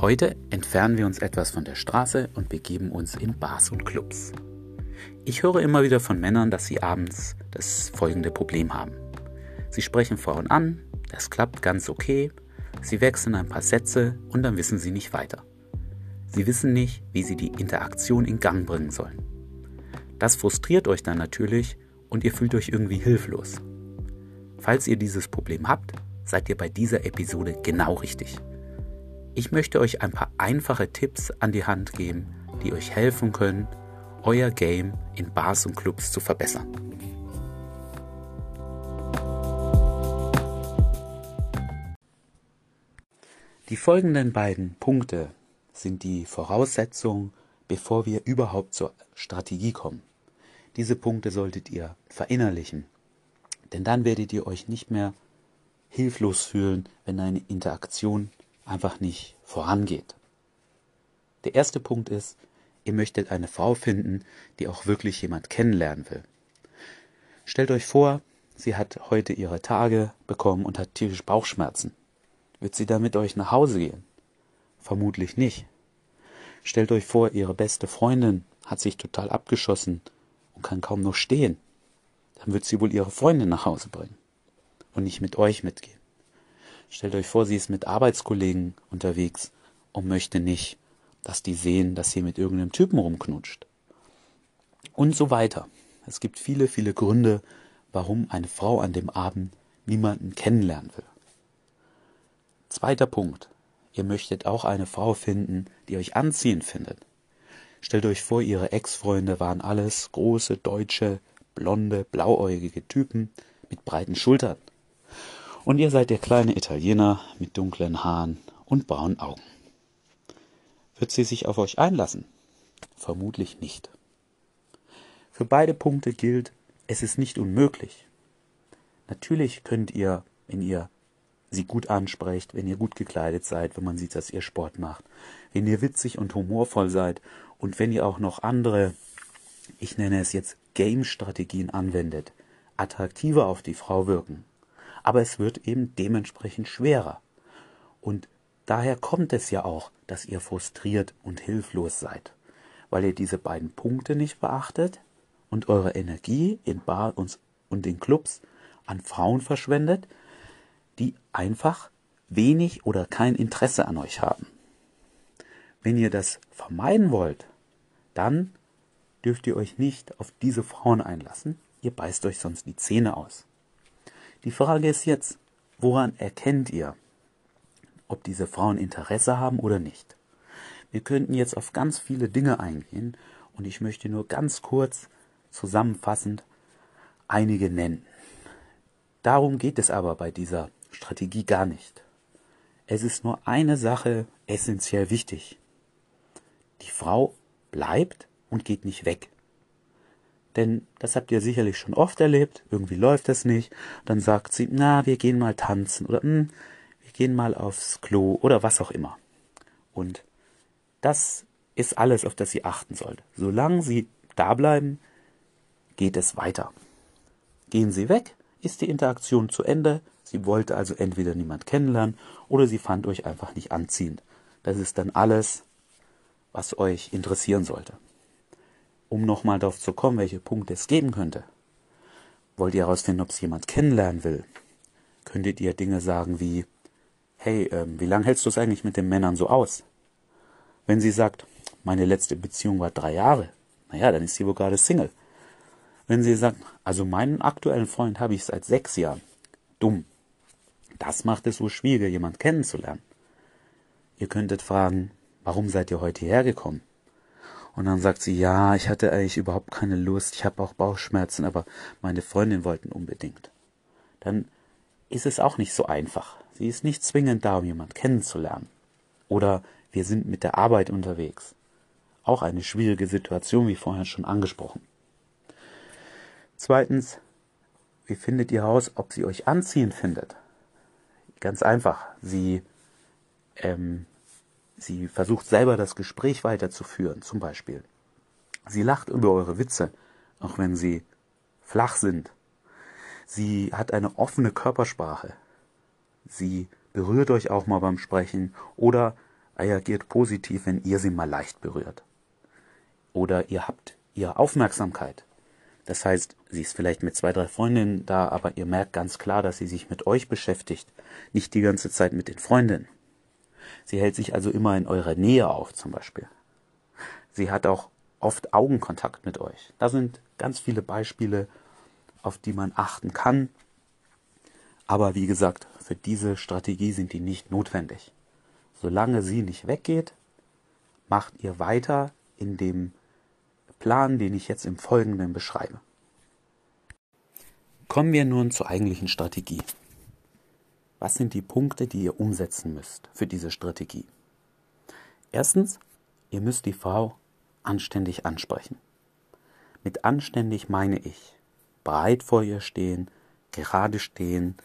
Heute entfernen wir uns etwas von der Straße und begeben uns in Bars und Clubs. Ich höre immer wieder von Männern, dass sie abends das folgende Problem haben. Sie sprechen Frauen an, das klappt ganz okay, sie wechseln ein paar Sätze und dann wissen sie nicht weiter. Sie wissen nicht, wie sie die Interaktion in Gang bringen sollen. Das frustriert euch dann natürlich und ihr fühlt euch irgendwie hilflos. Falls ihr dieses Problem habt, seid ihr bei dieser Episode genau richtig. Ich möchte euch ein paar einfache Tipps an die Hand geben, die euch helfen können, euer Game in Bars und Clubs zu verbessern. Die folgenden beiden Punkte sind die Voraussetzung, bevor wir überhaupt zur Strategie kommen. Diese Punkte solltet ihr verinnerlichen, denn dann werdet ihr euch nicht mehr hilflos fühlen, wenn eine Interaktion einfach nicht vorangeht. Der erste Punkt ist, ihr möchtet eine Frau finden, die auch wirklich jemand kennenlernen will. Stellt euch vor, sie hat heute ihre Tage bekommen und hat tierisch Bauchschmerzen. Wird sie dann mit euch nach Hause gehen? Vermutlich nicht. Stellt euch vor, ihre beste Freundin hat sich total abgeschossen und kann kaum noch stehen. Dann wird sie wohl ihre Freundin nach Hause bringen und nicht mit euch mitgehen. Stellt euch vor, sie ist mit Arbeitskollegen unterwegs und möchte nicht, dass die sehen, dass sie mit irgendeinem Typen rumknutscht. Und so weiter. Es gibt viele, viele Gründe, warum eine Frau an dem Abend niemanden kennenlernen will. Zweiter Punkt. Ihr möchtet auch eine Frau finden, die euch anziehend findet. Stellt euch vor, ihre Ex-Freunde waren alles große, deutsche, blonde, blauäugige Typen mit breiten Schultern. Und ihr seid der kleine Italiener mit dunklen Haaren und braunen Augen. Wird sie sich auf euch einlassen? Vermutlich nicht. Für beide Punkte gilt, es ist nicht unmöglich. Natürlich könnt ihr, wenn ihr sie gut ansprecht, wenn ihr gut gekleidet seid, wenn man sieht, dass ihr Sport macht, wenn ihr witzig und humorvoll seid und wenn ihr auch noch andere, ich nenne es jetzt Game-Strategien anwendet, attraktiver auf die Frau wirken, aber es wird eben dementsprechend schwerer. Und daher kommt es ja auch, dass ihr frustriert und hilflos seid, weil ihr diese beiden Punkte nicht beachtet und eure Energie in Bar und, in Clubs an Frauen verschwendet, die einfach wenig oder kein Interesse an euch haben. Wenn ihr das vermeiden wollt, dann dürft ihr euch nicht auf diese Frauen einlassen, ihr beißt euch sonst die Zähne aus. Die Frage ist jetzt, woran erkennt ihr, ob diese Frauen Interesse haben oder nicht? Wir könnten jetzt auf ganz viele Dinge eingehen und ich möchte nur ganz kurz zusammenfassend einige nennen. Darum geht es aber bei dieser Strategie gar nicht. Es ist nur eine Sache essentiell wichtig. Die Frau bleibt und geht nicht weg. Denn das habt ihr sicherlich schon oft erlebt, irgendwie läuft es nicht, dann sagt sie, na, wir gehen mal tanzen oder hm, wir gehen mal aufs Klo oder was auch immer. Und das ist alles, auf das sie achten sollte. Solange sie da bleiben, geht es weiter. Gehen sie weg, ist die Interaktion zu Ende, sie wollte also entweder niemand kennenlernen oder sie fand euch einfach nicht anziehend. Das ist dann alles, was euch interessieren sollte um nochmal darauf zu kommen, welche Punkte es geben könnte. Wollt ihr herausfinden, ob es jemand kennenlernen will? Könntet ihr Dinge sagen wie, hey, ähm, wie lange hältst du es eigentlich mit den Männern so aus? Wenn sie sagt, meine letzte Beziehung war drei Jahre, naja, dann ist sie wohl gerade Single. Wenn sie sagt, also meinen aktuellen Freund habe ich seit sechs Jahren, dumm. Das macht es so schwierig, jemand kennenzulernen. Ihr könntet fragen, warum seid ihr heute hergekommen? Und dann sagt sie, ja, ich hatte eigentlich überhaupt keine Lust, ich habe auch Bauchschmerzen, aber meine Freundin wollten unbedingt. Dann ist es auch nicht so einfach. Sie ist nicht zwingend da, um jemand kennenzulernen. Oder wir sind mit der Arbeit unterwegs. Auch eine schwierige Situation, wie vorher schon angesprochen. Zweitens, wie findet ihr heraus, ob sie euch anziehend findet? Ganz einfach. Sie ähm, Sie versucht selber das Gespräch weiterzuführen, zum Beispiel. Sie lacht über eure Witze, auch wenn sie flach sind. Sie hat eine offene Körpersprache. Sie berührt euch auch mal beim Sprechen oder reagiert positiv, wenn ihr sie mal leicht berührt. Oder ihr habt ihr Aufmerksamkeit. Das heißt, sie ist vielleicht mit zwei, drei Freundinnen da, aber ihr merkt ganz klar, dass sie sich mit euch beschäftigt, nicht die ganze Zeit mit den Freundinnen. Sie hält sich also immer in eurer Nähe auf, zum Beispiel. Sie hat auch oft Augenkontakt mit euch. Da sind ganz viele Beispiele, auf die man achten kann. Aber wie gesagt, für diese Strategie sind die nicht notwendig. Solange sie nicht weggeht, macht ihr weiter in dem Plan, den ich jetzt im Folgenden beschreibe. Kommen wir nun zur eigentlichen Strategie. Was sind die Punkte, die ihr umsetzen müsst für diese Strategie? Erstens, ihr müsst die Frau anständig ansprechen. Mit anständig meine ich breit vor ihr stehen, gerade stehen,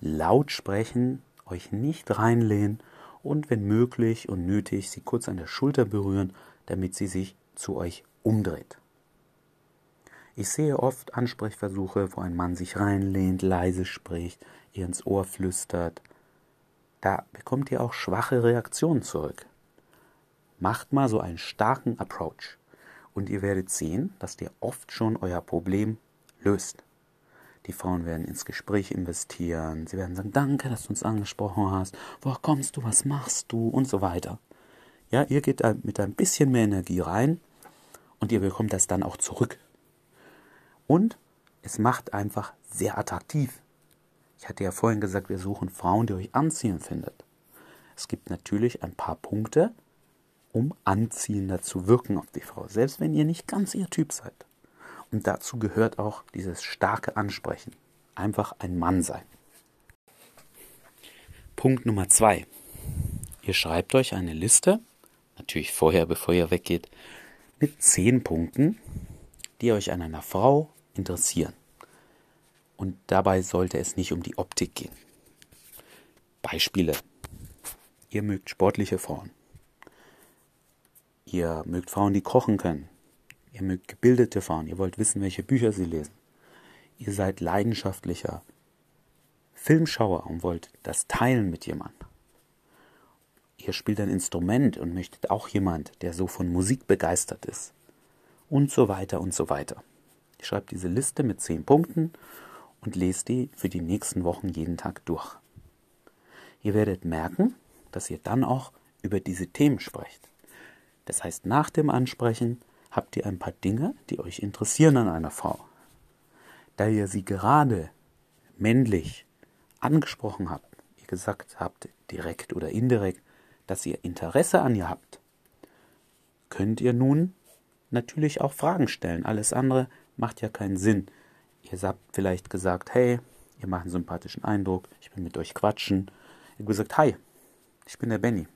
laut sprechen, euch nicht reinlehnen und wenn möglich und nötig sie kurz an der Schulter berühren, damit sie sich zu euch umdreht. Ich sehe oft Ansprechversuche, wo ein Mann sich reinlehnt, leise spricht, ihr ins Ohr flüstert. Da bekommt ihr auch schwache Reaktionen zurück. Macht mal so einen starken Approach und ihr werdet sehen, dass ihr oft schon euer Problem löst. Die Frauen werden ins Gespräch investieren, sie werden sagen, danke, dass du uns angesprochen hast, woher kommst du, was machst du und so weiter. Ja, ihr geht mit ein bisschen mehr Energie rein und ihr bekommt das dann auch zurück. Und es macht einfach sehr attraktiv. Ich hatte ja vorhin gesagt, wir suchen Frauen, die euch anziehen findet. Es gibt natürlich ein paar Punkte, um anziehender zu wirken auf die Frau, selbst wenn ihr nicht ganz ihr Typ seid. Und dazu gehört auch dieses starke Ansprechen. Einfach ein Mann sein. Punkt Nummer zwei. Ihr schreibt euch eine Liste, natürlich vorher, bevor ihr weggeht, mit zehn Punkten, die euch an einer Frau interessieren. Und dabei sollte es nicht um die Optik gehen. Beispiele. Ihr mögt sportliche Frauen. Ihr mögt Frauen, die kochen können. Ihr mögt gebildete Frauen. Ihr wollt wissen, welche Bücher sie lesen. Ihr seid leidenschaftlicher Filmschauer und wollt das teilen mit jemandem ihr spielt ein Instrument und möchtet auch jemand, der so von Musik begeistert ist. Und so weiter und so weiter. Ich schreibe diese Liste mit zehn Punkten und lese die für die nächsten Wochen jeden Tag durch. Ihr werdet merken, dass ihr dann auch über diese Themen sprecht. Das heißt, nach dem Ansprechen habt ihr ein paar Dinge, die euch interessieren an einer Frau. Da ihr sie gerade männlich angesprochen habt, ihr gesagt habt, direkt oder indirekt, dass ihr Interesse an ihr habt, könnt ihr nun natürlich auch Fragen stellen. Alles andere macht ja keinen Sinn. Ihr habt vielleicht gesagt, hey, ihr macht einen sympathischen Eindruck, ich will mit euch quatschen. Ihr habt gesagt, hi, ich bin der Benny.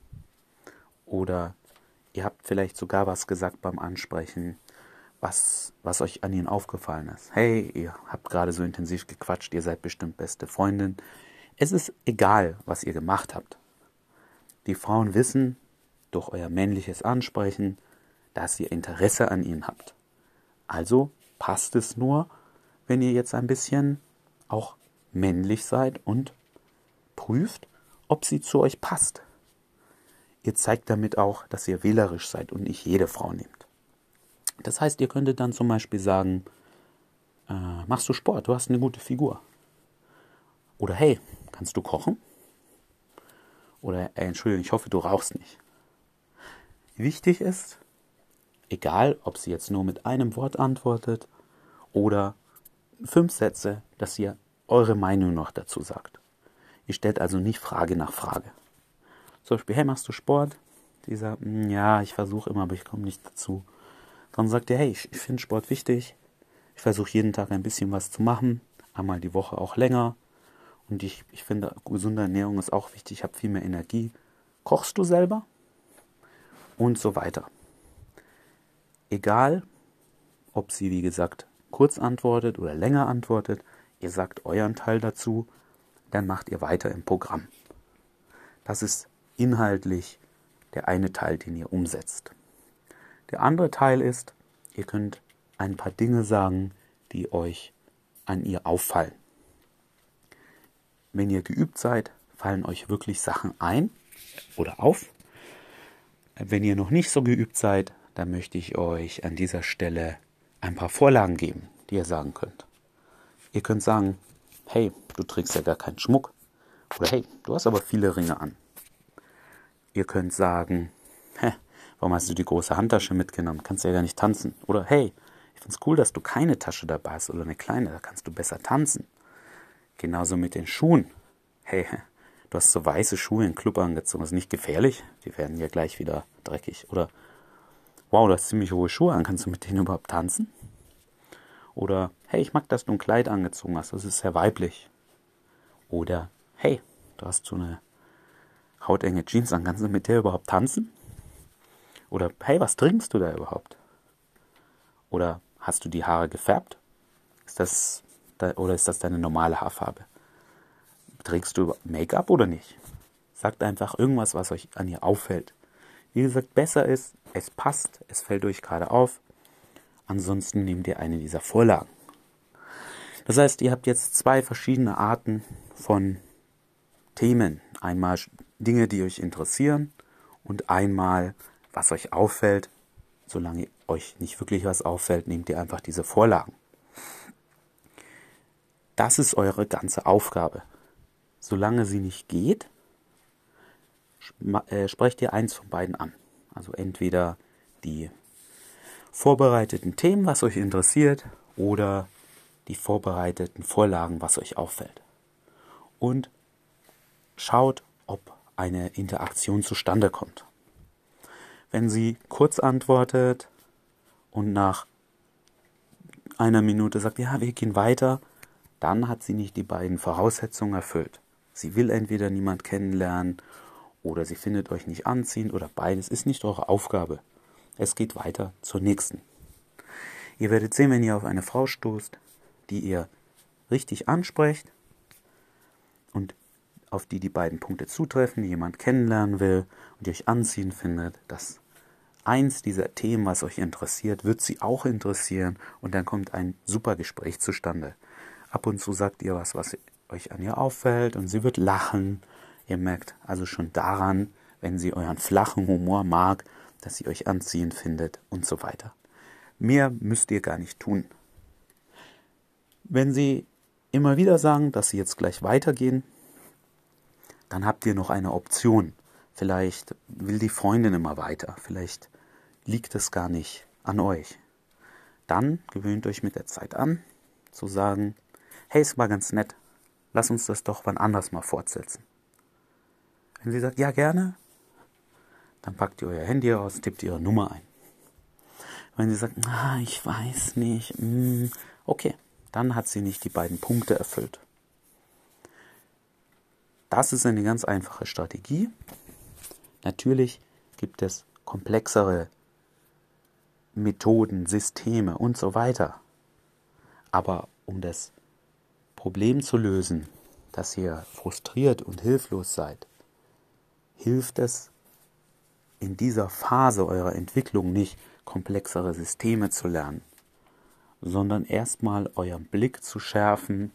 Oder ihr habt vielleicht sogar was gesagt beim Ansprechen, was, was euch an ihnen aufgefallen ist. Hey, ihr habt gerade so intensiv gequatscht, ihr seid bestimmt beste Freundin. Es ist egal, was ihr gemacht habt. Die Frauen wissen durch euer männliches Ansprechen, dass ihr Interesse an ihnen habt. Also passt es nur, wenn ihr jetzt ein bisschen auch männlich seid und prüft, ob sie zu euch passt. Ihr zeigt damit auch, dass ihr wählerisch seid und nicht jede Frau nehmt. Das heißt, ihr könntet dann zum Beispiel sagen, äh, machst du Sport, du hast eine gute Figur. Oder hey, kannst du kochen? Oder, ey, Entschuldigung, ich hoffe, du rauchst nicht. Wichtig ist, egal ob sie jetzt nur mit einem Wort antwortet oder fünf Sätze, dass ihr eure Meinung noch dazu sagt. Ihr stellt also nicht Frage nach Frage. Zum Beispiel, hey, machst du Sport? Die sagt, hm, ja, ich versuche immer, aber ich komme nicht dazu. Dann sagt ihr, hey, ich, ich finde Sport wichtig. Ich versuche jeden Tag ein bisschen was zu machen. Einmal die Woche auch länger. Und ich, ich finde, gesunde Ernährung ist auch wichtig. Ich habe viel mehr Energie. Kochst du selber? Und so weiter. Egal, ob sie, wie gesagt, kurz antwortet oder länger antwortet, ihr sagt euren Teil dazu, dann macht ihr weiter im Programm. Das ist inhaltlich der eine Teil, den ihr umsetzt. Der andere Teil ist, ihr könnt ein paar Dinge sagen, die euch an ihr auffallen wenn ihr geübt seid, fallen euch wirklich Sachen ein oder auf, Wenn ihr noch nicht so geübt seid, dann möchte ich euch an dieser Stelle ein paar Vorlagen geben, die ihr sagen könnt. Ihr könnt sagen, hey, du trägst ja gar keinen Schmuck. Oder hey, du hast aber viele Ringe an. Ihr könnt sagen, hä, warum hast du die große Handtasche mitgenommen? Kannst ja gar nicht tanzen. Oder hey, ich find's cool, dass du keine Tasche dabei hast oder eine kleine, da kannst du besser tanzen. Genauso mit den Schuhen. Hey, du hast so weiße Schuhe in Club angezogen, ist nicht gefährlich, die werden ja gleich wieder dreckig. Oder wow, du hast ziemlich hohe Schuhe an, kannst du mit denen überhaupt tanzen? Oder hey, ich mag, dass du ein Kleid angezogen hast, das ist sehr weiblich. Oder hey, du hast so eine hautenge Jeans an, kannst du mit der überhaupt tanzen? Oder hey, was trinkst du da überhaupt? Oder hast du die Haare gefärbt? Ist das oder ist das deine normale Haarfarbe? Trägst du Make-up oder nicht? Sagt einfach irgendwas, was euch an ihr auffällt. Wie gesagt, besser ist, es passt, es fällt euch gerade auf. Ansonsten nehmt ihr eine dieser Vorlagen. Das heißt, ihr habt jetzt zwei verschiedene Arten von Themen. Einmal Dinge, die euch interessieren und einmal, was euch auffällt. Solange euch nicht wirklich was auffällt, nehmt ihr einfach diese Vorlagen. Das ist eure ganze Aufgabe. Solange sie nicht geht, äh, sprecht ihr eins von beiden an. Also entweder die vorbereiteten Themen, was euch interessiert, oder die vorbereiteten Vorlagen, was euch auffällt. Und schaut, ob eine Interaktion zustande kommt. Wenn sie kurz antwortet und nach einer Minute sagt, ja, wir gehen weiter, dann hat sie nicht die beiden Voraussetzungen erfüllt. Sie will entweder niemand kennenlernen oder sie findet euch nicht anziehend oder beides ist nicht eure Aufgabe. Es geht weiter zur nächsten. Ihr werdet sehen, wenn ihr auf eine Frau stoßt, die ihr richtig ansprecht und auf die die beiden Punkte zutreffen, die jemand kennenlernen will und die euch anziehen findet, dass eins dieser Themen, was euch interessiert, wird sie auch interessieren und dann kommt ein super Gespräch zustande. Ab und zu sagt ihr was, was euch an ihr auffällt und sie wird lachen. Ihr merkt also schon daran, wenn sie euren flachen Humor mag, dass sie euch anziehend findet und so weiter. Mehr müsst ihr gar nicht tun. Wenn sie immer wieder sagen, dass sie jetzt gleich weitergehen, dann habt ihr noch eine Option. Vielleicht will die Freundin immer weiter, vielleicht liegt es gar nicht an euch. Dann gewöhnt euch mit der Zeit an, zu sagen, hey, es war ganz nett, lass uns das doch wann anders mal fortsetzen. Wenn sie sagt, ja gerne, dann packt ihr euer Handy aus, tippt ihre Nummer ein. Wenn sie sagt, ah, ich weiß nicht, mm, okay, dann hat sie nicht die beiden Punkte erfüllt. Das ist eine ganz einfache Strategie. Natürlich gibt es komplexere Methoden, Systeme und so weiter. Aber um das Problem zu lösen, dass ihr frustriert und hilflos seid, hilft es in dieser Phase eurer Entwicklung nicht, komplexere Systeme zu lernen, sondern erstmal euren Blick zu schärfen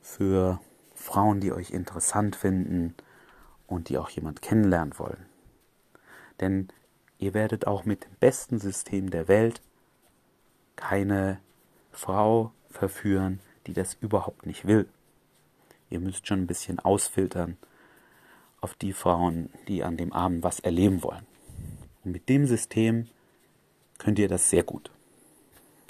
für Frauen, die euch interessant finden und die auch jemand kennenlernen wollen. Denn ihr werdet auch mit dem besten System der Welt keine Frau verführen, die das überhaupt nicht will. Ihr müsst schon ein bisschen ausfiltern auf die Frauen, die an dem Abend was erleben wollen. Und mit dem System könnt ihr das sehr gut.